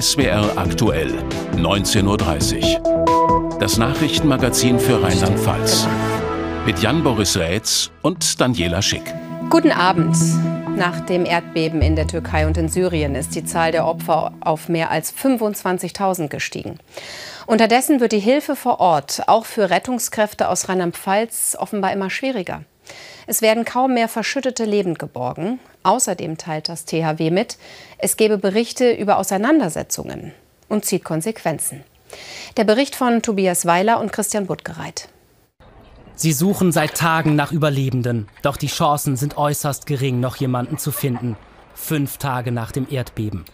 SWR aktuell, 19.30 Uhr. Das Nachrichtenmagazin für Rheinland-Pfalz. Mit Jan-Boris Rätz und Daniela Schick. Guten Abend. Nach dem Erdbeben in der Türkei und in Syrien ist die Zahl der Opfer auf mehr als 25.000 gestiegen. Unterdessen wird die Hilfe vor Ort auch für Rettungskräfte aus Rheinland-Pfalz offenbar immer schwieriger. Es werden kaum mehr Verschüttete lebend geborgen. Außerdem teilt das THW mit, es gebe Berichte über Auseinandersetzungen und zieht Konsequenzen. Der Bericht von Tobias Weiler und Christian Buttgereit. Sie suchen seit Tagen nach Überlebenden, doch die Chancen sind äußerst gering, noch jemanden zu finden. Fünf Tage nach dem Erdbeben.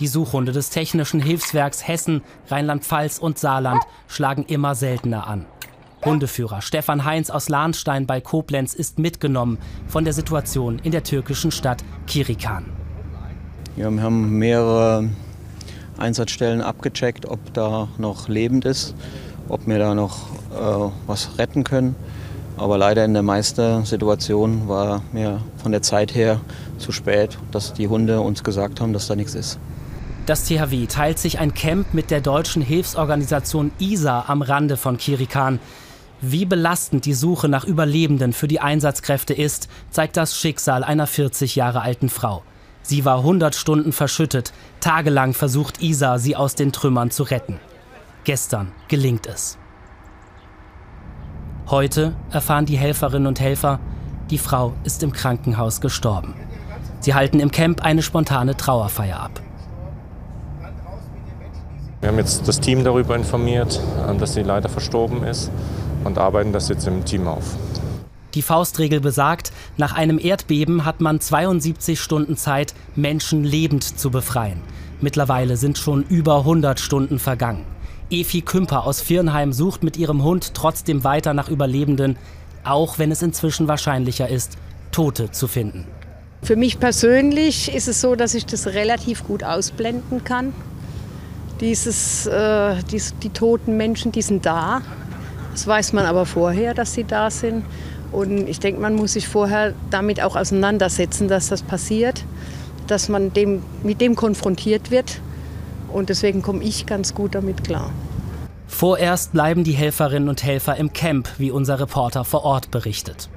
Die Suchhunde des Technischen Hilfswerks Hessen, Rheinland-Pfalz und Saarland schlagen immer seltener an. Hundeführer Stefan Heinz aus Lahnstein bei Koblenz ist mitgenommen von der Situation in der türkischen Stadt Kirikan. Ja, wir haben mehrere Einsatzstellen abgecheckt, ob da noch lebend ist, ob wir da noch äh, was retten können. Aber leider in der meisten Situation war mir von der Zeit her zu spät, dass die Hunde uns gesagt haben, dass da nichts ist. Das THW teilt sich ein Camp mit der deutschen Hilfsorganisation ISA am Rande von Kirikan. Wie belastend die Suche nach Überlebenden für die Einsatzkräfte ist, zeigt das Schicksal einer 40 Jahre alten Frau. Sie war 100 Stunden verschüttet. Tagelang versucht Isa, sie aus den Trümmern zu retten. Gestern gelingt es. Heute erfahren die Helferinnen und Helfer, die Frau ist im Krankenhaus gestorben. Sie halten im Camp eine spontane Trauerfeier ab. Wir haben jetzt das Team darüber informiert, äh, dass sie leider verstorben ist und arbeiten das jetzt im Team auf. Die Faustregel besagt, nach einem Erdbeben hat man 72 Stunden Zeit, Menschen lebend zu befreien. Mittlerweile sind schon über 100 Stunden vergangen. Efi Kümper aus Virnheim sucht mit ihrem Hund trotzdem weiter nach Überlebenden, auch wenn es inzwischen wahrscheinlicher ist, Tote zu finden. Für mich persönlich ist es so, dass ich das relativ gut ausblenden kann. Dieses, äh, dies, die toten Menschen, die sind da. Das weiß man aber vorher, dass sie da sind. Und ich denke, man muss sich vorher damit auch auseinandersetzen, dass das passiert, dass man dem, mit dem konfrontiert wird und deswegen komme ich ganz gut damit klar. Vorerst bleiben die Helferinnen und Helfer im Camp, wie unser Reporter vor Ort berichtet.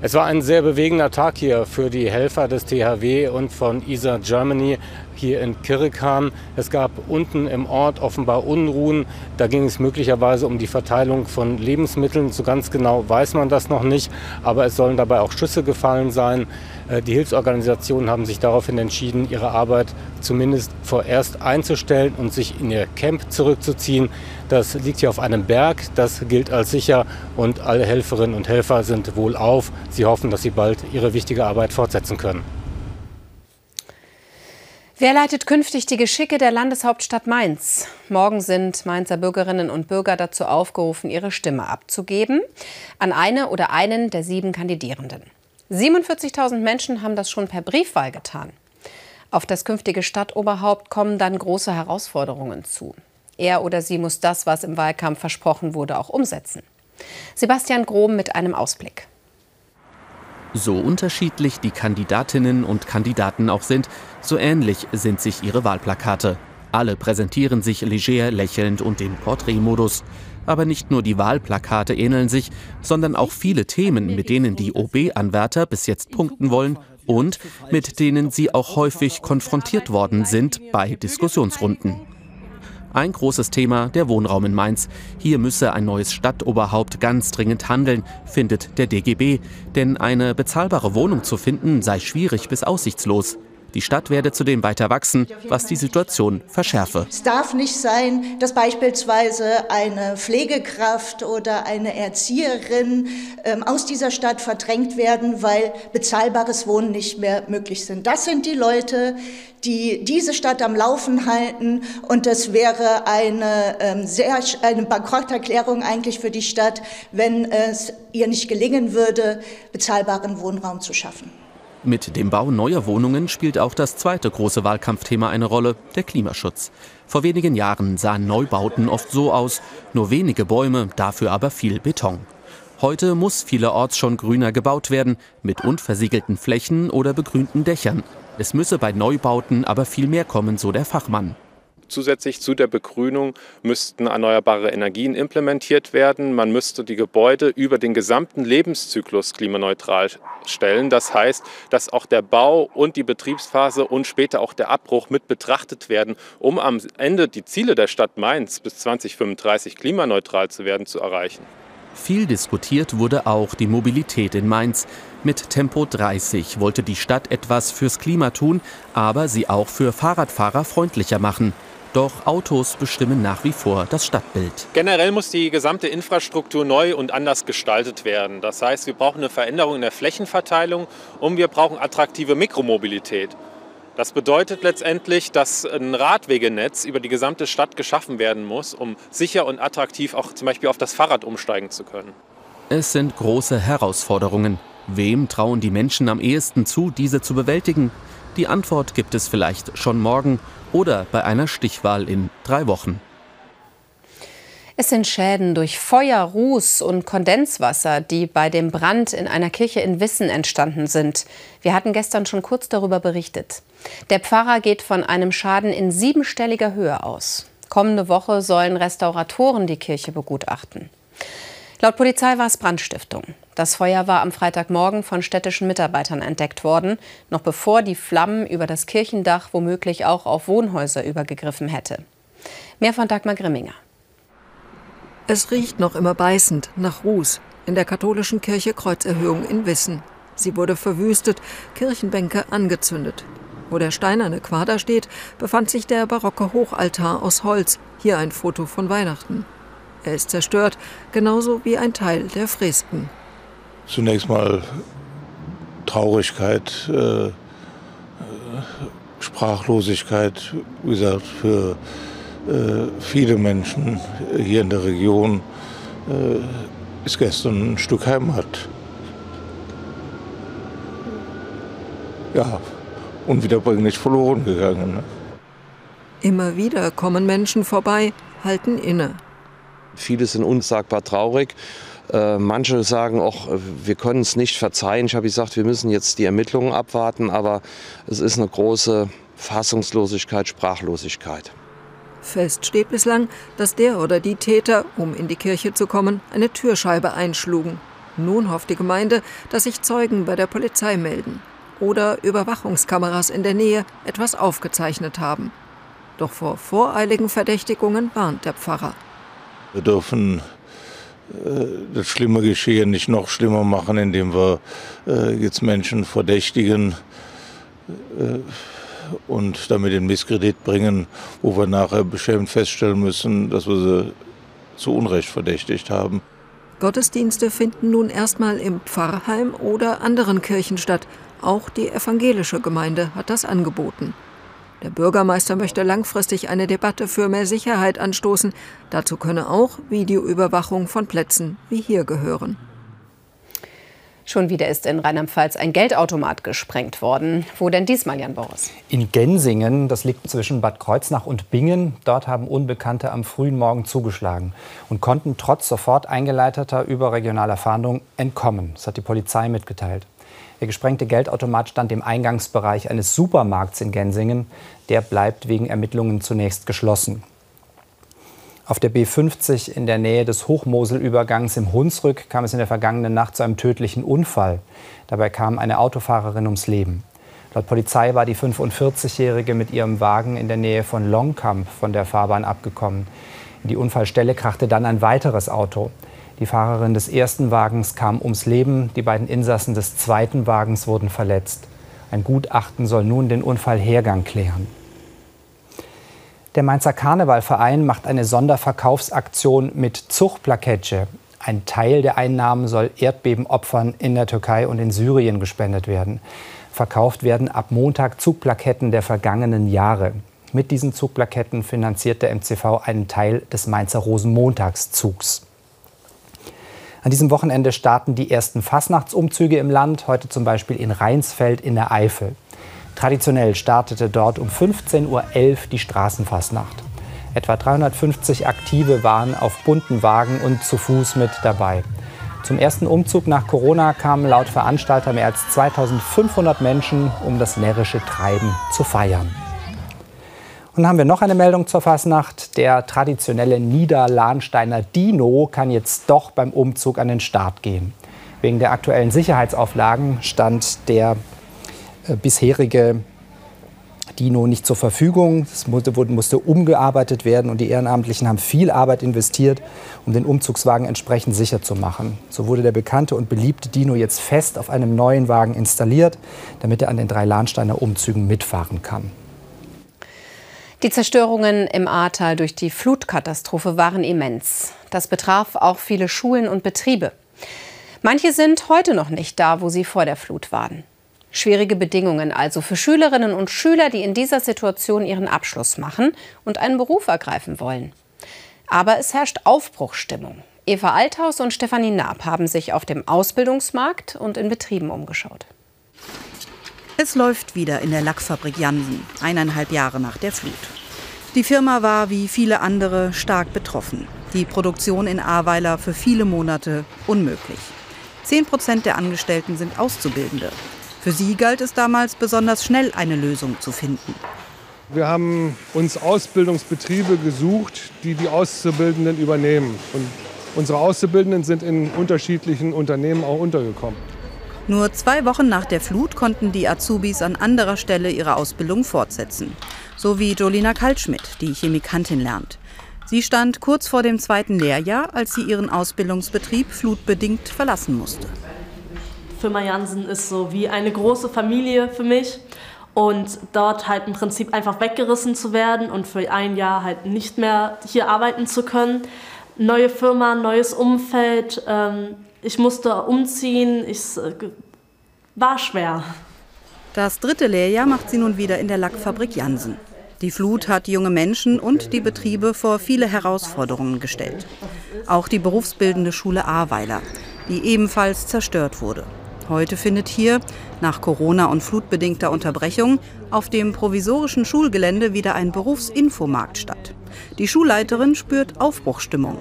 Es war ein sehr bewegender Tag hier für die Helfer des THW und von ISA Germany hier in Kirikhan. Es gab unten im Ort offenbar Unruhen. Da ging es möglicherweise um die Verteilung von Lebensmitteln. So ganz genau weiß man das noch nicht. Aber es sollen dabei auch Schüsse gefallen sein. Äh, die Hilfsorganisationen haben sich daraufhin entschieden, ihre Arbeit zumindest vorerst einzustellen und sich in ihr Camp zurückzuziehen. Das liegt hier auf einem Berg, das gilt als sicher und alle Helferinnen und Helfer sind wohlauf. Sie hoffen, dass sie bald ihre wichtige Arbeit fortsetzen können. Wer leitet künftig die Geschicke der Landeshauptstadt Mainz? Morgen sind Mainzer Bürgerinnen und Bürger dazu aufgerufen, ihre Stimme abzugeben an eine oder einen der sieben Kandidierenden. 47.000 Menschen haben das schon per Briefwahl getan. Auf das künftige Stadtoberhaupt kommen dann große Herausforderungen zu. Er oder sie muss das, was im Wahlkampf versprochen wurde, auch umsetzen. Sebastian Grom mit einem Ausblick. So unterschiedlich die Kandidatinnen und Kandidaten auch sind, so ähnlich sind sich ihre Wahlplakate. Alle präsentieren sich leger, lächelnd und im Porträtmodus. Aber nicht nur die Wahlplakate ähneln sich, sondern auch viele Themen, mit denen die OB-Anwärter bis jetzt punkten wollen und mit denen sie auch häufig konfrontiert worden sind bei Diskussionsrunden. Ein großes Thema der Wohnraum in Mainz. Hier müsse ein neues Stadtoberhaupt ganz dringend handeln, findet der DGB, denn eine bezahlbare Wohnung zu finden sei schwierig bis aussichtslos. Die Stadt werde zudem weiter wachsen, was die Situation verschärfe. Es darf nicht sein, dass beispielsweise eine Pflegekraft oder eine Erzieherin ähm, aus dieser Stadt verdrängt werden, weil bezahlbares Wohnen nicht mehr möglich sind. Das sind die Leute, die diese Stadt am Laufen halten. Und das wäre eine, ähm, sehr, eine Bankrotterklärung eigentlich für die Stadt, wenn es ihr nicht gelingen würde, bezahlbaren Wohnraum zu schaffen. Mit dem Bau neuer Wohnungen spielt auch das zweite große Wahlkampfthema eine Rolle, der Klimaschutz. Vor wenigen Jahren sahen Neubauten oft so aus, nur wenige Bäume, dafür aber viel Beton. Heute muss vielerorts schon grüner gebaut werden, mit unversiegelten Flächen oder begrünten Dächern. Es müsse bei Neubauten aber viel mehr kommen, so der Fachmann. Zusätzlich zu der Begrünung müssten erneuerbare Energien implementiert werden. Man müsste die Gebäude über den gesamten Lebenszyklus klimaneutral stellen. Das heißt, dass auch der Bau und die Betriebsphase und später auch der Abbruch mit betrachtet werden, um am Ende die Ziele der Stadt Mainz bis 2035 klimaneutral zu werden, zu erreichen. Viel diskutiert wurde auch die Mobilität in Mainz. Mit Tempo 30 wollte die Stadt etwas fürs Klima tun, aber sie auch für Fahrradfahrer freundlicher machen. Doch Autos bestimmen nach wie vor das Stadtbild. Generell muss die gesamte Infrastruktur neu und anders gestaltet werden. Das heißt, wir brauchen eine Veränderung in der Flächenverteilung und wir brauchen attraktive Mikromobilität. Das bedeutet letztendlich, dass ein Radwegenetz über die gesamte Stadt geschaffen werden muss, um sicher und attraktiv auch zum Beispiel auf das Fahrrad umsteigen zu können. Es sind große Herausforderungen. Wem trauen die Menschen am ehesten zu, diese zu bewältigen? Die Antwort gibt es vielleicht schon morgen oder bei einer Stichwahl in drei Wochen. Es sind Schäden durch Feuer, Ruß und Kondenswasser, die bei dem Brand in einer Kirche in Wissen entstanden sind. Wir hatten gestern schon kurz darüber berichtet. Der Pfarrer geht von einem Schaden in siebenstelliger Höhe aus. Kommende Woche sollen Restauratoren die Kirche begutachten. Laut Polizei war es Brandstiftung. Das Feuer war am Freitagmorgen von städtischen Mitarbeitern entdeckt worden, noch bevor die Flammen über das Kirchendach womöglich auch auf Wohnhäuser übergegriffen hätte. Mehr von Dagmar Grimminger. Es riecht noch immer beißend nach Ruß in der katholischen Kirche Kreuzerhöhung in Wissen. Sie wurde verwüstet, Kirchenbänke angezündet. Wo der steinerne Quader steht, befand sich der barocke Hochaltar aus Holz. Hier ein Foto von Weihnachten. Er ist zerstört, genauso wie ein Teil der Fresken zunächst mal Traurigkeit, äh, Sprachlosigkeit, wie gesagt, für äh, viele Menschen hier in der Region äh, ist gestern ein Stück Heimat. Ja, unwiederbringlich verloren gegangen. Ne? Immer wieder kommen Menschen vorbei, halten inne. Viele sind unsagbar traurig äh, manche sagen auch, wir können es nicht verzeihen. Ich habe gesagt, wir müssen jetzt die Ermittlungen abwarten, aber es ist eine große Fassungslosigkeit, Sprachlosigkeit. Fest steht bislang, dass der oder die Täter, um in die Kirche zu kommen, eine Türscheibe einschlugen. Nun hofft die Gemeinde, dass sich Zeugen bei der Polizei melden oder Überwachungskameras in der Nähe etwas aufgezeichnet haben. Doch vor voreiligen Verdächtigungen warnt der Pfarrer. Wir dürfen äh, das schlimme Geschehen nicht noch schlimmer machen, indem wir äh, jetzt Menschen verdächtigen äh, und damit in Misskredit bringen, wo wir nachher beschämt feststellen müssen, dass wir sie zu Unrecht verdächtigt haben. Gottesdienste finden nun erstmal im Pfarrheim oder anderen Kirchen statt. Auch die evangelische Gemeinde hat das angeboten. Der Bürgermeister möchte langfristig eine Debatte für mehr Sicherheit anstoßen. Dazu könne auch Videoüberwachung von Plätzen wie hier gehören. Schon wieder ist in Rheinland-Pfalz ein Geldautomat gesprengt worden. Wo denn diesmal, Jan Boris? In Gensingen, das liegt zwischen Bad Kreuznach und Bingen. Dort haben Unbekannte am frühen Morgen zugeschlagen und konnten trotz sofort eingeleiteter überregionaler Fahndung entkommen. Das hat die Polizei mitgeteilt. Der gesprengte Geldautomat stand im Eingangsbereich eines Supermarkts in Gensingen. Der bleibt wegen Ermittlungen zunächst geschlossen. Auf der B50 in der Nähe des Hochmoselübergangs im Hunsrück kam es in der vergangenen Nacht zu einem tödlichen Unfall. Dabei kam eine Autofahrerin ums Leben. Laut Polizei war die 45-Jährige mit ihrem Wagen in der Nähe von Longkamp von der Fahrbahn abgekommen. In die Unfallstelle krachte dann ein weiteres Auto. Die Fahrerin des ersten Wagens kam ums Leben, die beiden Insassen des zweiten Wagens wurden verletzt. Ein Gutachten soll nun den Unfallhergang klären. Der Mainzer Karnevalverein macht eine Sonderverkaufsaktion mit Zugplakette. Ein Teil der Einnahmen soll Erdbebenopfern in der Türkei und in Syrien gespendet werden. Verkauft werden ab Montag Zugplaketten der vergangenen Jahre. Mit diesen Zugplaketten finanziert der MCV einen Teil des Mainzer Rosenmontagszugs. An diesem Wochenende starten die ersten Fastnachtsumzüge im Land, heute zum Beispiel in Rheinsfeld in der Eifel. Traditionell startete dort um 15.11 Uhr die Straßenfastnacht. Etwa 350 Aktive waren auf bunten Wagen und zu Fuß mit dabei. Zum ersten Umzug nach Corona kamen laut Veranstalter mehr als 2500 Menschen, um das närrische Treiben zu feiern. Und dann haben wir noch eine Meldung zur Fasnacht. Der traditionelle Niederlahnsteiner Dino kann jetzt doch beim Umzug an den Start gehen. Wegen der aktuellen Sicherheitsauflagen stand der äh, bisherige Dino nicht zur Verfügung. Es musste, musste umgearbeitet werden und die Ehrenamtlichen haben viel Arbeit investiert, um den Umzugswagen entsprechend sicher zu machen. So wurde der bekannte und beliebte Dino jetzt fest auf einem neuen Wagen installiert, damit er an den drei Lahnsteiner Umzügen mitfahren kann. Die Zerstörungen im Ahrtal durch die Flutkatastrophe waren immens. Das betraf auch viele Schulen und Betriebe. Manche sind heute noch nicht da, wo sie vor der Flut waren. Schwierige Bedingungen also für Schülerinnen und Schüler, die in dieser Situation ihren Abschluss machen und einen Beruf ergreifen wollen. Aber es herrscht Aufbruchsstimmung. Eva Althaus und Stefanie Naab haben sich auf dem Ausbildungsmarkt und in Betrieben umgeschaut. Es läuft wieder in der Lackfabrik Jansen, eineinhalb Jahre nach der Flut. Die Firma war wie viele andere stark betroffen. Die Produktion in Ahrweiler für viele Monate unmöglich. Zehn Prozent der Angestellten sind Auszubildende. Für sie galt es damals besonders schnell eine Lösung zu finden. Wir haben uns Ausbildungsbetriebe gesucht, die die Auszubildenden übernehmen. Und unsere Auszubildenden sind in unterschiedlichen Unternehmen auch untergekommen. Nur zwei Wochen nach der Flut konnten die Azubis an anderer Stelle ihre Ausbildung fortsetzen. So wie Jolina Kaltschmidt, die Chemikantin lernt. Sie stand kurz vor dem zweiten Lehrjahr, als sie ihren Ausbildungsbetrieb flutbedingt verlassen musste. Firma Jansen ist so wie eine große Familie für mich. Und dort halt im Prinzip einfach weggerissen zu werden und für ein Jahr halt nicht mehr hier arbeiten zu können. Neue Firma, neues Umfeld. Ähm, ich musste umziehen. Es äh, war schwer. Das dritte Lehrjahr macht sie nun wieder in der Lackfabrik Jansen. Die Flut hat junge Menschen und die Betriebe vor viele Herausforderungen gestellt. Auch die berufsbildende Schule Ahrweiler, die ebenfalls zerstört wurde. Heute findet hier, nach Corona- und flutbedingter Unterbrechung, auf dem provisorischen Schulgelände wieder ein Berufsinfomarkt statt. Die Schulleiterin spürt Aufbruchstimmung.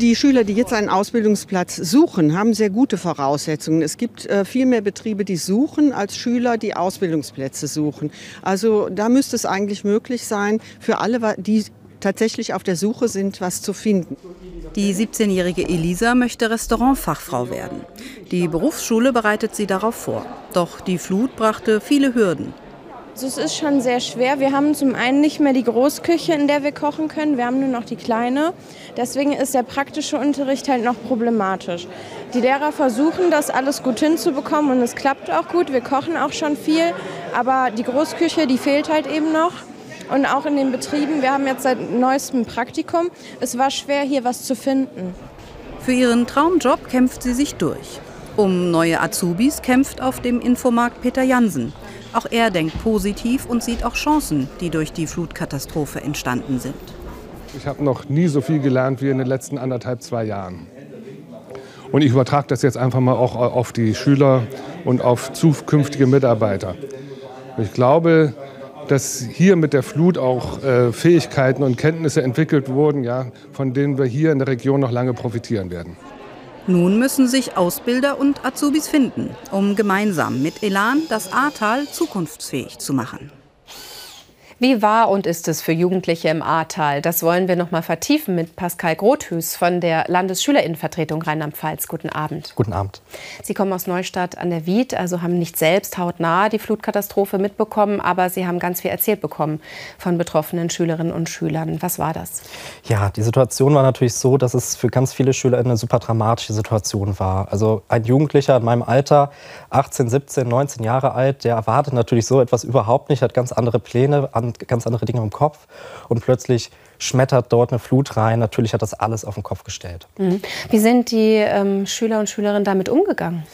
Die Schüler, die jetzt einen Ausbildungsplatz suchen, haben sehr gute Voraussetzungen. Es gibt äh, viel mehr Betriebe, die suchen, als Schüler, die Ausbildungsplätze suchen. Also da müsste es eigentlich möglich sein, für alle, die tatsächlich auf der Suche sind, was zu finden. Die 17-jährige Elisa möchte Restaurantfachfrau werden. Die Berufsschule bereitet sie darauf vor. Doch die Flut brachte viele Hürden. Also es ist schon sehr schwer. Wir haben zum einen nicht mehr die Großküche, in der wir kochen können. Wir haben nur noch die kleine. Deswegen ist der praktische Unterricht halt noch problematisch. Die Lehrer versuchen, das alles gut hinzubekommen und es klappt auch gut. Wir kochen auch schon viel. Aber die Großküche, die fehlt halt eben noch und auch in den Betrieben. Wir haben jetzt seit neuestem Praktikum. Es war schwer, hier was zu finden. Für ihren Traumjob kämpft sie sich durch. Um neue Azubis kämpft auf dem Infomarkt Peter Jansen. Auch er denkt positiv und sieht auch Chancen, die durch die Flutkatastrophe entstanden sind. Ich habe noch nie so viel gelernt wie in den letzten anderthalb, zwei Jahren. Und ich übertrage das jetzt einfach mal auch auf die Schüler und auf zukünftige Mitarbeiter. Ich glaube, dass hier mit der Flut auch äh, Fähigkeiten und Kenntnisse entwickelt wurden, ja, von denen wir hier in der Region noch lange profitieren werden. Nun müssen sich Ausbilder und Azubis finden, um gemeinsam mit Elan das Ahrtal zukunftsfähig zu machen. Wie war und ist es für Jugendliche im Ahrtal? Das wollen wir noch mal vertiefen mit Pascal Grothüß von der Landesschülerinnenvertretung Rheinland-Pfalz. Guten Abend. Guten Abend. Sie kommen aus Neustadt an der Wied, also haben nicht selbst hautnah die Flutkatastrophe mitbekommen, aber Sie haben ganz viel erzählt bekommen von betroffenen Schülerinnen und Schülern. Was war das? Ja, die Situation war natürlich so, dass es für ganz viele Schüler eine super dramatische Situation war. Also ein Jugendlicher in meinem Alter, 18, 17, 19 Jahre alt, der erwartet natürlich so etwas überhaupt nicht, hat ganz andere Pläne, an ganz andere Dinge im Kopf und plötzlich schmettert dort eine Flut rein. Natürlich hat das alles auf den Kopf gestellt. Mhm. Wie sind die ähm, Schüler und Schülerinnen damit umgegangen?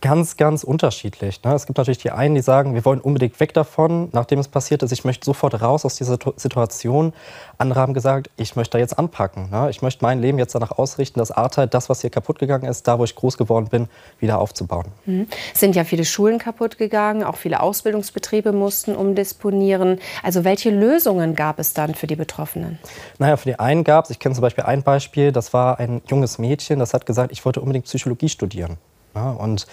Ganz, ganz unterschiedlich. Ne? Es gibt natürlich die einen, die sagen, wir wollen unbedingt weg davon, nachdem es passiert ist. Ich möchte sofort raus aus dieser Situation. Andere haben gesagt, ich möchte da jetzt anpacken. Ne? Ich möchte mein Leben jetzt danach ausrichten, das Ahrtal, das, was hier kaputt gegangen ist, da, wo ich groß geworden bin, wieder aufzubauen. Mhm. Es sind ja viele Schulen kaputt gegangen, auch viele Ausbildungsbetriebe mussten umdisponieren. Also welche Lösungen gab es dann für die Betroffenen? Naja, für die einen gab es, ich kenne zum Beispiel ein Beispiel, das war ein junges Mädchen, das hat gesagt, ich wollte unbedingt Psychologie studieren. Ja, und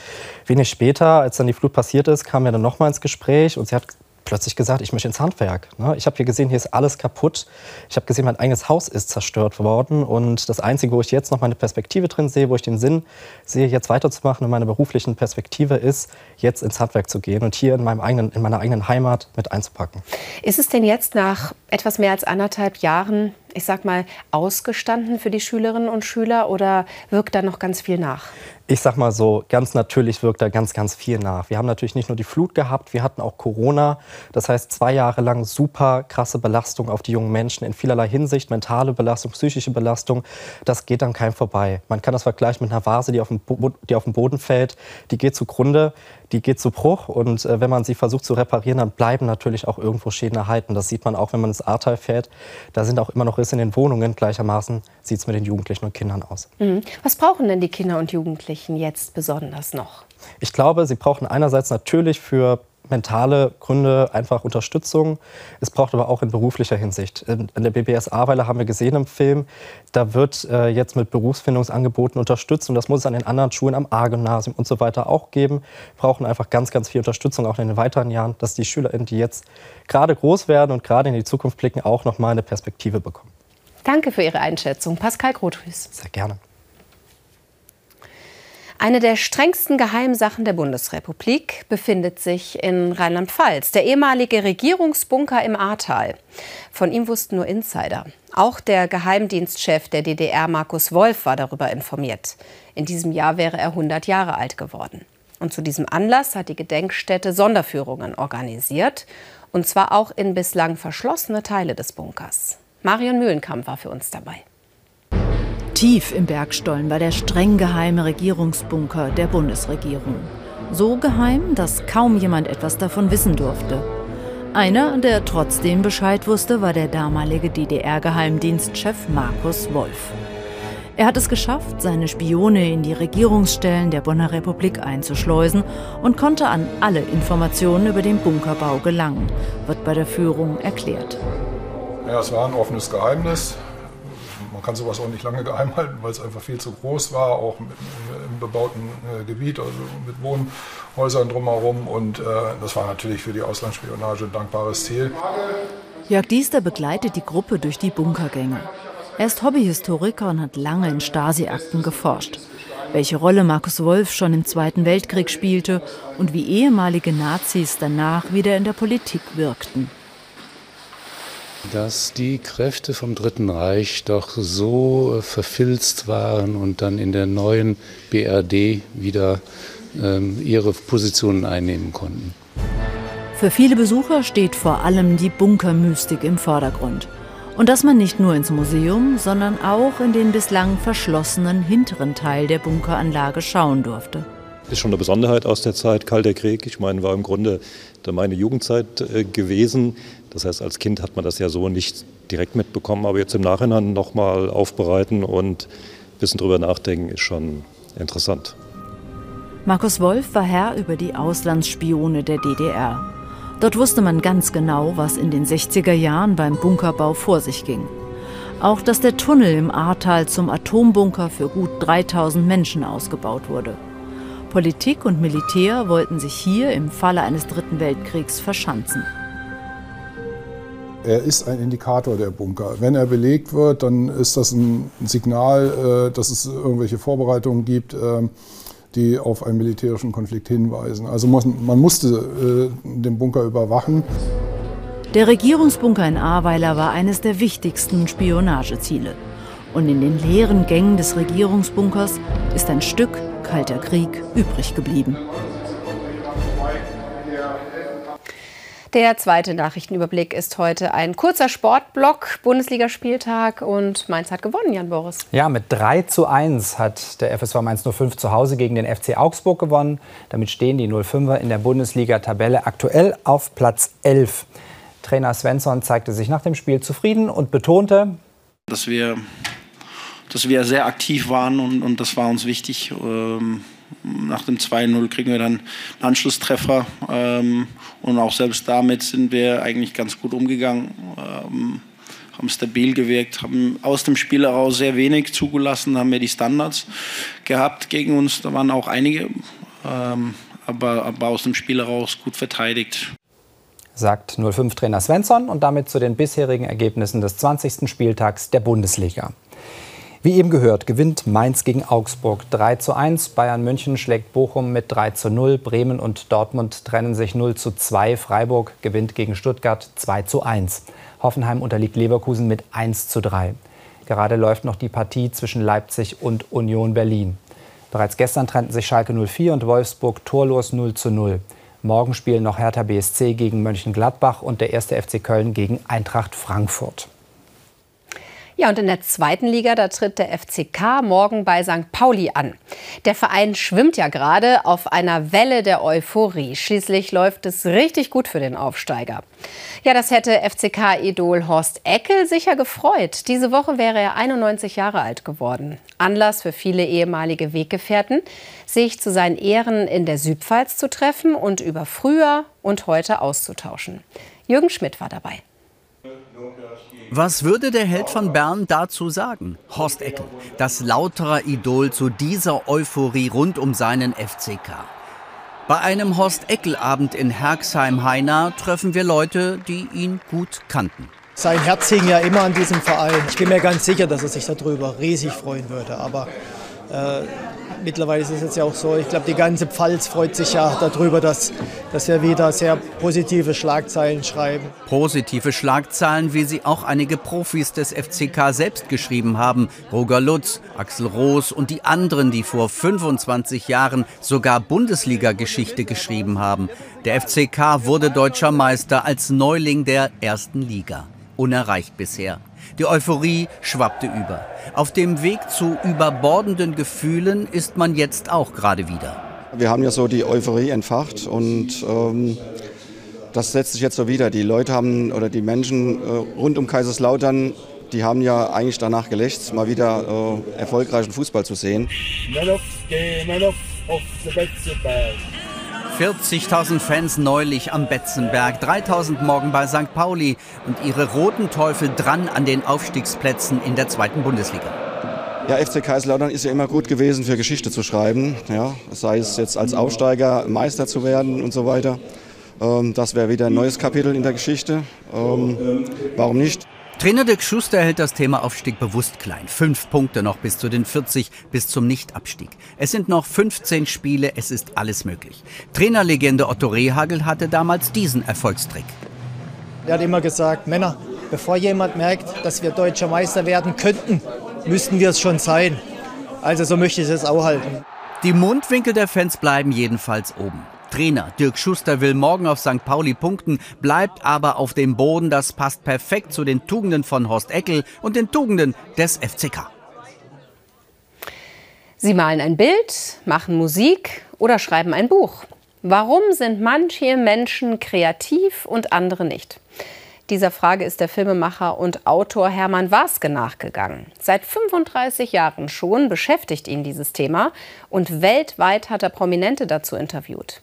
wenig später, als dann die Flut passiert ist, kam er dann nochmal ins Gespräch und sie hat plötzlich gesagt, ich möchte ins Handwerk. Ne? Ich habe hier gesehen, hier ist alles kaputt. Ich habe gesehen, mein eigenes Haus ist zerstört worden. Und das Einzige, wo ich jetzt noch meine Perspektive drin sehe, wo ich den Sinn sehe, jetzt weiterzumachen in meiner beruflichen Perspektive, ist, jetzt ins Handwerk zu gehen und hier in, meinem eigenen, in meiner eigenen Heimat mit einzupacken. Ist es denn jetzt nach etwas mehr als anderthalb Jahren ich sag mal, ausgestanden für die Schülerinnen und Schüler oder wirkt da noch ganz viel nach? ich sag mal so, ganz natürlich wirkt da ganz, ganz viel nach. Wir haben natürlich nicht nur die Flut gehabt, wir hatten auch Corona. Das heißt, zwei Jahre lang super krasse Belastung auf die jungen Menschen in vielerlei Hinsicht, mentale Belastung, psychische Belastung. Das geht dann keinem vorbei. Man kann das vergleichen mit einer Vase, die auf dem, Bo die auf dem Boden fällt, die geht zugrunde, die geht zu Bruch. Und äh, wenn man sie versucht zu reparieren, dann bleiben natürlich auch irgendwo Schäden erhalten. Das sieht man auch, wenn man ins Ahrtal fährt. Da sind auch immer noch Risse in den Wohnungen. Gleichermaßen sieht es mit den Jugendlichen und Kindern aus. Mhm. Was brauchen denn die Kinder und Jugendlichen jetzt besonders noch? Ich glaube, sie brauchen einerseits natürlich für mentale Gründe einfach Unterstützung. Es braucht aber auch in beruflicher Hinsicht. In, in der BBS Ahrweiler haben wir gesehen im Film, da wird äh, jetzt mit Berufsfindungsangeboten unterstützt und das muss es an den anderen Schulen am A-Gymnasium und so weiter auch geben. Wir brauchen einfach ganz, ganz viel Unterstützung auch in den weiteren Jahren, dass die SchülerInnen, die jetzt gerade groß werden und gerade in die Zukunft blicken, auch noch mal eine Perspektive bekommen. Danke für Ihre Einschätzung, Pascal Grothus. Sehr gerne. Eine der strengsten Geheimsachen der Bundesrepublik befindet sich in Rheinland-Pfalz, der ehemalige Regierungsbunker im Ahrtal. Von ihm wussten nur Insider. Auch der Geheimdienstchef der DDR, Markus Wolf, war darüber informiert. In diesem Jahr wäre er 100 Jahre alt geworden. Und zu diesem Anlass hat die Gedenkstätte Sonderführungen organisiert, und zwar auch in bislang verschlossene Teile des Bunkers. Marion Mühlenkamp war für uns dabei. Tief im Bergstollen war der streng geheime Regierungsbunker der Bundesregierung. So geheim, dass kaum jemand etwas davon wissen durfte. Einer, der trotzdem Bescheid wusste, war der damalige DDR-Geheimdienstchef Markus Wolf. Er hat es geschafft, seine Spione in die Regierungsstellen der Bonner Republik einzuschleusen und konnte an alle Informationen über den Bunkerbau gelangen, wird bei der Führung erklärt. Ja, es war ein offenes Geheimnis kann sowas auch nicht lange geheim halten, weil es einfach viel zu groß war, auch im bebauten äh, Gebiet, also mit Wohnhäusern drumherum. Und äh, das war natürlich für die Auslandsspionage ein dankbares Ziel. Jörg Diester begleitet die Gruppe durch die Bunkergänge. Er ist Hobbyhistoriker und hat lange in Stasi-Akten geforscht. Welche Rolle Markus Wolf schon im Zweiten Weltkrieg spielte und wie ehemalige Nazis danach wieder in der Politik wirkten dass die Kräfte vom Dritten Reich doch so äh, verfilzt waren und dann in der neuen BRD wieder ähm, ihre Positionen einnehmen konnten. Für viele Besucher steht vor allem die Bunkermystik im Vordergrund. Und dass man nicht nur ins Museum, sondern auch in den bislang verschlossenen hinteren Teil der Bunkeranlage schauen durfte. Ist schon eine Besonderheit aus der Zeit Kalter Krieg. Ich meine, war im Grunde meine Jugendzeit äh, gewesen. Das heißt, als Kind hat man das ja so nicht direkt mitbekommen, aber jetzt im Nachhinein nochmal aufbereiten und ein bisschen drüber nachdenken ist schon interessant. Markus Wolf war Herr über die Auslandsspione der DDR. Dort wusste man ganz genau, was in den 60er Jahren beim Bunkerbau vor sich ging. Auch, dass der Tunnel im Ahrtal zum Atombunker für gut 3000 Menschen ausgebaut wurde. Politik und Militär wollten sich hier im Falle eines Dritten Weltkriegs verschanzen. Er ist ein Indikator der Bunker. Wenn er belegt wird, dann ist das ein Signal, äh, dass es irgendwelche Vorbereitungen gibt, äh, die auf einen militärischen Konflikt hinweisen. Also man musste äh, den Bunker überwachen. Der Regierungsbunker in Ahrweiler war eines der wichtigsten Spionageziele. Und in den leeren Gängen des Regierungsbunkers ist ein Stück Kalter Krieg übrig geblieben. Der zweite Nachrichtenüberblick ist heute ein kurzer Sportblock, Bundesligaspieltag und Mainz hat gewonnen, Jan Boris. Ja, mit 3 zu 1 hat der FSV Mainz 05 zu Hause gegen den FC Augsburg gewonnen. Damit stehen die 05er in der Bundesliga-Tabelle aktuell auf Platz 11. Trainer Svensson zeigte sich nach dem Spiel zufrieden und betonte, dass wir, dass wir sehr aktiv waren und, und das war uns wichtig. Ähm nach dem 2-0 kriegen wir dann einen Anschlusstreffer. Ähm, und auch selbst damit sind wir eigentlich ganz gut umgegangen. Ähm, haben stabil gewirkt, haben aus dem Spiel heraus sehr wenig zugelassen, haben wir die Standards gehabt gegen uns. Da waren auch einige, ähm, aber, aber aus dem Spiel heraus gut verteidigt. Sagt 05-Trainer Svensson und damit zu den bisherigen Ergebnissen des 20. Spieltags der Bundesliga. Wie eben gehört, gewinnt Mainz gegen Augsburg 3 zu 1. Bayern München schlägt Bochum mit 3 zu 0. Bremen und Dortmund trennen sich 0 zu 2. Freiburg gewinnt gegen Stuttgart 2 zu 1. Hoffenheim unterliegt Leverkusen mit 1 zu 3. Gerade läuft noch die Partie zwischen Leipzig und Union Berlin. Bereits gestern trennten sich Schalke 04 und Wolfsburg torlos 0 zu 0. Morgen spielen noch Hertha BSC gegen Mönchengladbach und der erste FC Köln gegen Eintracht Frankfurt. Ja, und in der zweiten Liga, da tritt der FCK morgen bei St. Pauli an. Der Verein schwimmt ja gerade auf einer Welle der Euphorie. Schließlich läuft es richtig gut für den Aufsteiger. Ja, das hätte FCK-Idol Horst Eckel sicher gefreut. Diese Woche wäre er 91 Jahre alt geworden. Anlass für viele ehemalige Weggefährten, sich zu seinen Ehren in der Südpfalz zu treffen und über früher und heute auszutauschen. Jürgen Schmidt war dabei. Was würde der Held von Bern dazu sagen? Horst Eckel, das lautere Idol zu dieser Euphorie rund um seinen FCK. Bei einem Horst Eckel-Abend in Herxheim-Heina treffen wir Leute, die ihn gut kannten. Sein Herz hing ja immer an diesem Verein. Ich bin mir ganz sicher, dass er sich darüber riesig freuen würde. Aber äh, mittlerweile ist es jetzt ja auch so, ich glaube, die ganze Pfalz freut sich ja darüber, dass, dass wir wieder sehr positive Schlagzeilen schreiben. Positive Schlagzeilen, wie sie auch einige Profis des FCK selbst geschrieben haben. Roger Lutz, Axel Roos und die anderen, die vor 25 Jahren sogar Bundesliga-Geschichte geschrieben haben. Der FCK wurde deutscher Meister als Neuling der ersten Liga. Unerreicht bisher. Die Euphorie schwappte über. Auf dem Weg zu überbordenden Gefühlen ist man jetzt auch gerade wieder. Wir haben ja so die Euphorie entfacht und ähm, das setzt sich jetzt so wieder. Die Leute haben oder die Menschen äh, rund um Kaiserslautern, die haben ja eigentlich danach gelächzt, mal wieder äh, erfolgreichen Fußball zu sehen. Man of the, man of, of 40.000 Fans neulich am Betzenberg, 3.000 morgen bei St. Pauli und ihre roten Teufel dran an den Aufstiegsplätzen in der zweiten Bundesliga. Ja, FC Kaiserslautern ist ja immer gut gewesen, für Geschichte zu schreiben. Ja, sei es jetzt als Aufsteiger Meister zu werden und so weiter. Ähm, das wäre wieder ein neues Kapitel in der Geschichte. Ähm, warum nicht? Trainer Dirk Schuster hält das Thema Aufstieg bewusst klein. Fünf Punkte noch bis zu den 40, bis zum Nichtabstieg. Es sind noch 15 Spiele, es ist alles möglich. Trainerlegende Otto Rehagel hatte damals diesen Erfolgstrick. Er hat immer gesagt, Männer, bevor jemand merkt, dass wir deutscher Meister werden könnten, müssten wir es schon sein. Also so möchte ich es auch halten. Die Mundwinkel der Fans bleiben jedenfalls oben. Trainer Dirk Schuster will morgen auf St. Pauli punkten, bleibt aber auf dem Boden. Das passt perfekt zu den Tugenden von Horst Eckel und den Tugenden des FCK. Sie malen ein Bild, machen Musik oder schreiben ein Buch. Warum sind manche Menschen kreativ und andere nicht? Dieser Frage ist der Filmemacher und Autor Hermann Waske nachgegangen. Seit 35 Jahren schon beschäftigt ihn dieses Thema und weltweit hat er Prominente dazu interviewt.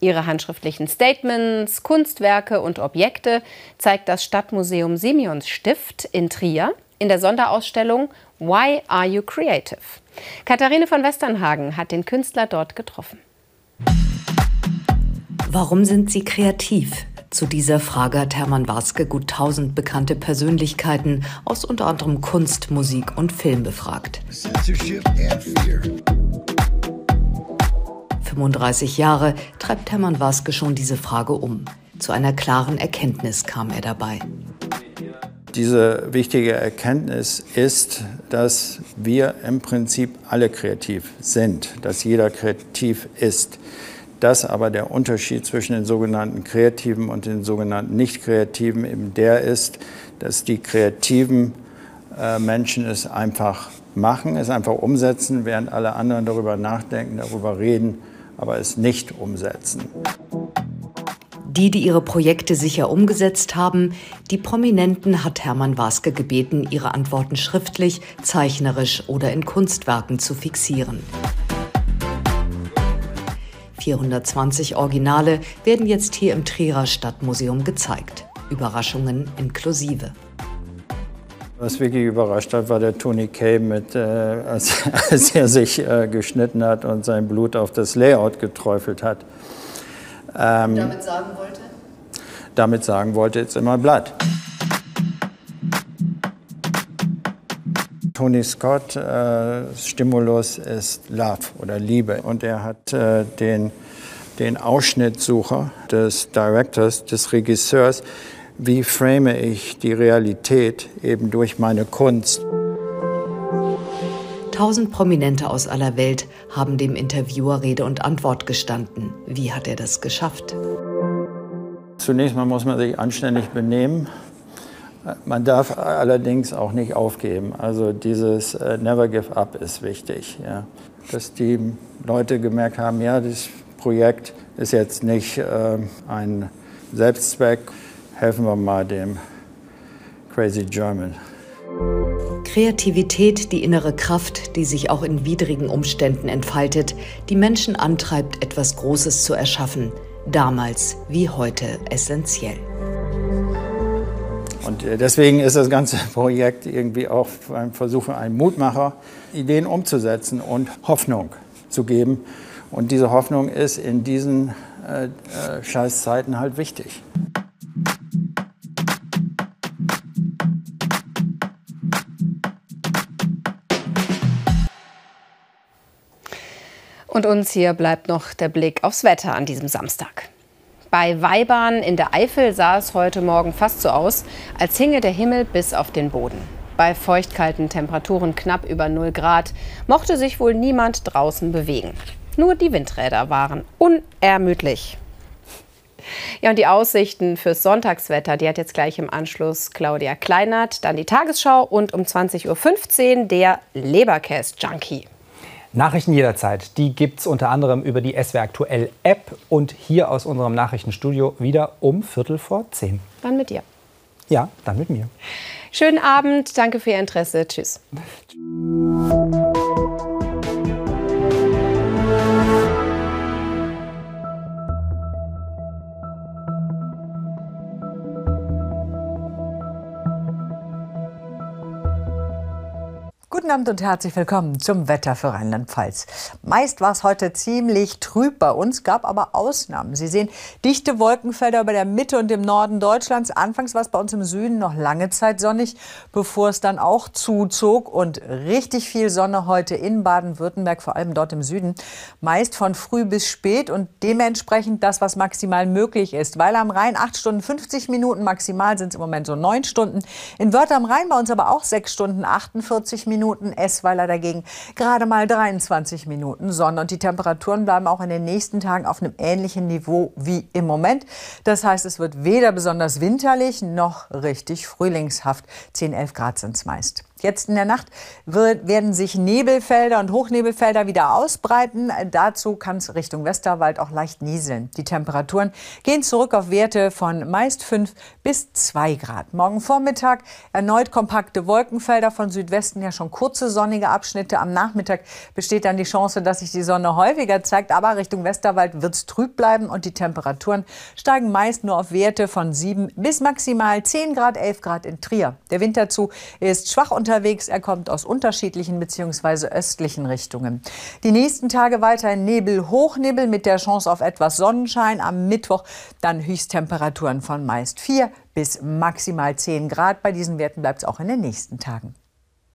Ihre handschriftlichen Statements, Kunstwerke und Objekte zeigt das Stadtmuseum Simeons Stift in Trier in der Sonderausstellung Why Are You Creative? Katharine von Westernhagen hat den Künstler dort getroffen. Warum sind Sie kreativ? Zu dieser Frage hat Hermann Waske gut tausend bekannte Persönlichkeiten aus unter anderem Kunst, Musik und Film befragt. 35 Jahre treibt Hermann Waske schon diese Frage um. Zu einer klaren Erkenntnis kam er dabei. Diese wichtige Erkenntnis ist, dass wir im Prinzip alle kreativ sind, dass jeder kreativ ist. dass aber der Unterschied zwischen den sogenannten Kreativen und den sogenannten Nicht-Kreativen eben der ist, dass die kreativen äh, Menschen es einfach machen, es einfach umsetzen, während alle anderen darüber nachdenken, darüber reden, aber es nicht umsetzen. Die, die ihre Projekte sicher umgesetzt haben, die Prominenten hat Hermann Waske gebeten, ihre Antworten schriftlich, zeichnerisch oder in Kunstwerken zu fixieren. 420 Originale werden jetzt hier im Trierer Stadtmuseum gezeigt. Überraschungen inklusive. Was wirklich überrascht hat, war der Tony Kay, mit, äh, als, als, er sich äh, geschnitten hat und sein Blut auf das Layout geträufelt hat. Ähm, damit sagen wollte? Damit sagen wollte, it's immer Blatt. Tony Scott, äh, Stimulus ist Love oder Liebe. Und er hat äh, den, den Ausschnittsucher des Directors, des Regisseurs, wie frame ich die Realität eben durch meine Kunst. Tausend Prominente aus aller Welt haben dem Interviewer Rede und Antwort gestanden. Wie hat er das geschafft? Zunächst mal muss man sich anständig benehmen. Man darf allerdings auch nicht aufgeben. Also dieses äh, Never Give Up ist wichtig. Ja. Dass die Leute gemerkt haben, ja, das Projekt ist jetzt nicht äh, ein Selbstzweck. Helfen wir mal dem Crazy German. Kreativität, die innere Kraft, die sich auch in widrigen Umständen entfaltet, die Menschen antreibt, etwas Großes zu erschaffen, damals wie heute essentiell. Und äh, deswegen ist das ganze Projekt irgendwie auch ein Versuch, einen Mutmacher, Ideen umzusetzen und Hoffnung zu geben. Und diese Hoffnung ist in diesen äh, äh, Scheißzeiten halt wichtig. Und uns hier bleibt noch der Blick aufs Wetter an diesem Samstag. Bei Weibahn in der Eifel sah es heute Morgen fast so aus, als hinge der Himmel bis auf den Boden. Bei feuchtkalten Temperaturen knapp über 0 Grad mochte sich wohl niemand draußen bewegen. Nur die Windräder waren unermüdlich. Ja, und die Aussichten fürs Sonntagswetter, die hat jetzt gleich im Anschluss Claudia Kleinert, dann die Tagesschau und um 20.15 Uhr der Leberkäse-Junkie. Nachrichten jederzeit, die gibt es unter anderem über die SW Aktuell App und hier aus unserem Nachrichtenstudio wieder um Viertel vor zehn. Dann mit dir. Ja, dann mit mir. Schönen Abend, danke für Ihr Interesse. Tschüss. Abend und herzlich willkommen zum Wetter für Rheinland-Pfalz. Meist war es heute ziemlich trüb bei uns, gab aber Ausnahmen. Sie sehen dichte Wolkenfelder über der Mitte und dem Norden Deutschlands. Anfangs war es bei uns im Süden noch lange Zeit sonnig, bevor es dann auch zuzog und richtig viel Sonne heute in Baden-Württemberg, vor allem dort im Süden. Meist von früh bis spät und dementsprechend das, was maximal möglich ist. Weil am Rhein 8 Stunden 50 Minuten, maximal sind es im Moment so 9 Stunden. In Wörth am Rhein bei uns aber auch 6 Stunden 48 Minuten. Minuten, Essweiler dagegen gerade mal 23 Minuten Sonne. Und die Temperaturen bleiben auch in den nächsten Tagen auf einem ähnlichen Niveau wie im Moment. Das heißt, es wird weder besonders winterlich noch richtig frühlingshaft. 10, 11 Grad sind es meist. Jetzt in der Nacht wird, werden sich Nebelfelder und Hochnebelfelder wieder ausbreiten. Dazu kann es Richtung Westerwald auch leicht nieseln. Die Temperaturen gehen zurück auf Werte von meist 5 bis 2 Grad. Morgen Vormittag erneut kompakte Wolkenfelder, von Südwesten ja schon kurze sonnige Abschnitte. Am Nachmittag besteht dann die Chance, dass sich die Sonne häufiger zeigt. Aber Richtung Westerwald wird es trüb bleiben und die Temperaturen steigen meist nur auf Werte von 7 bis maximal 10 Grad, 11 Grad in Trier. Der Wind dazu ist schwach und unterwegs. Er kommt aus unterschiedlichen bzw. östlichen Richtungen. Die nächsten Tage weiterhin Nebel, Hochnebel mit der Chance auf etwas Sonnenschein. Am Mittwoch dann Höchsttemperaturen von meist 4 bis maximal 10 Grad. Bei diesen Werten bleibt es auch in den nächsten Tagen.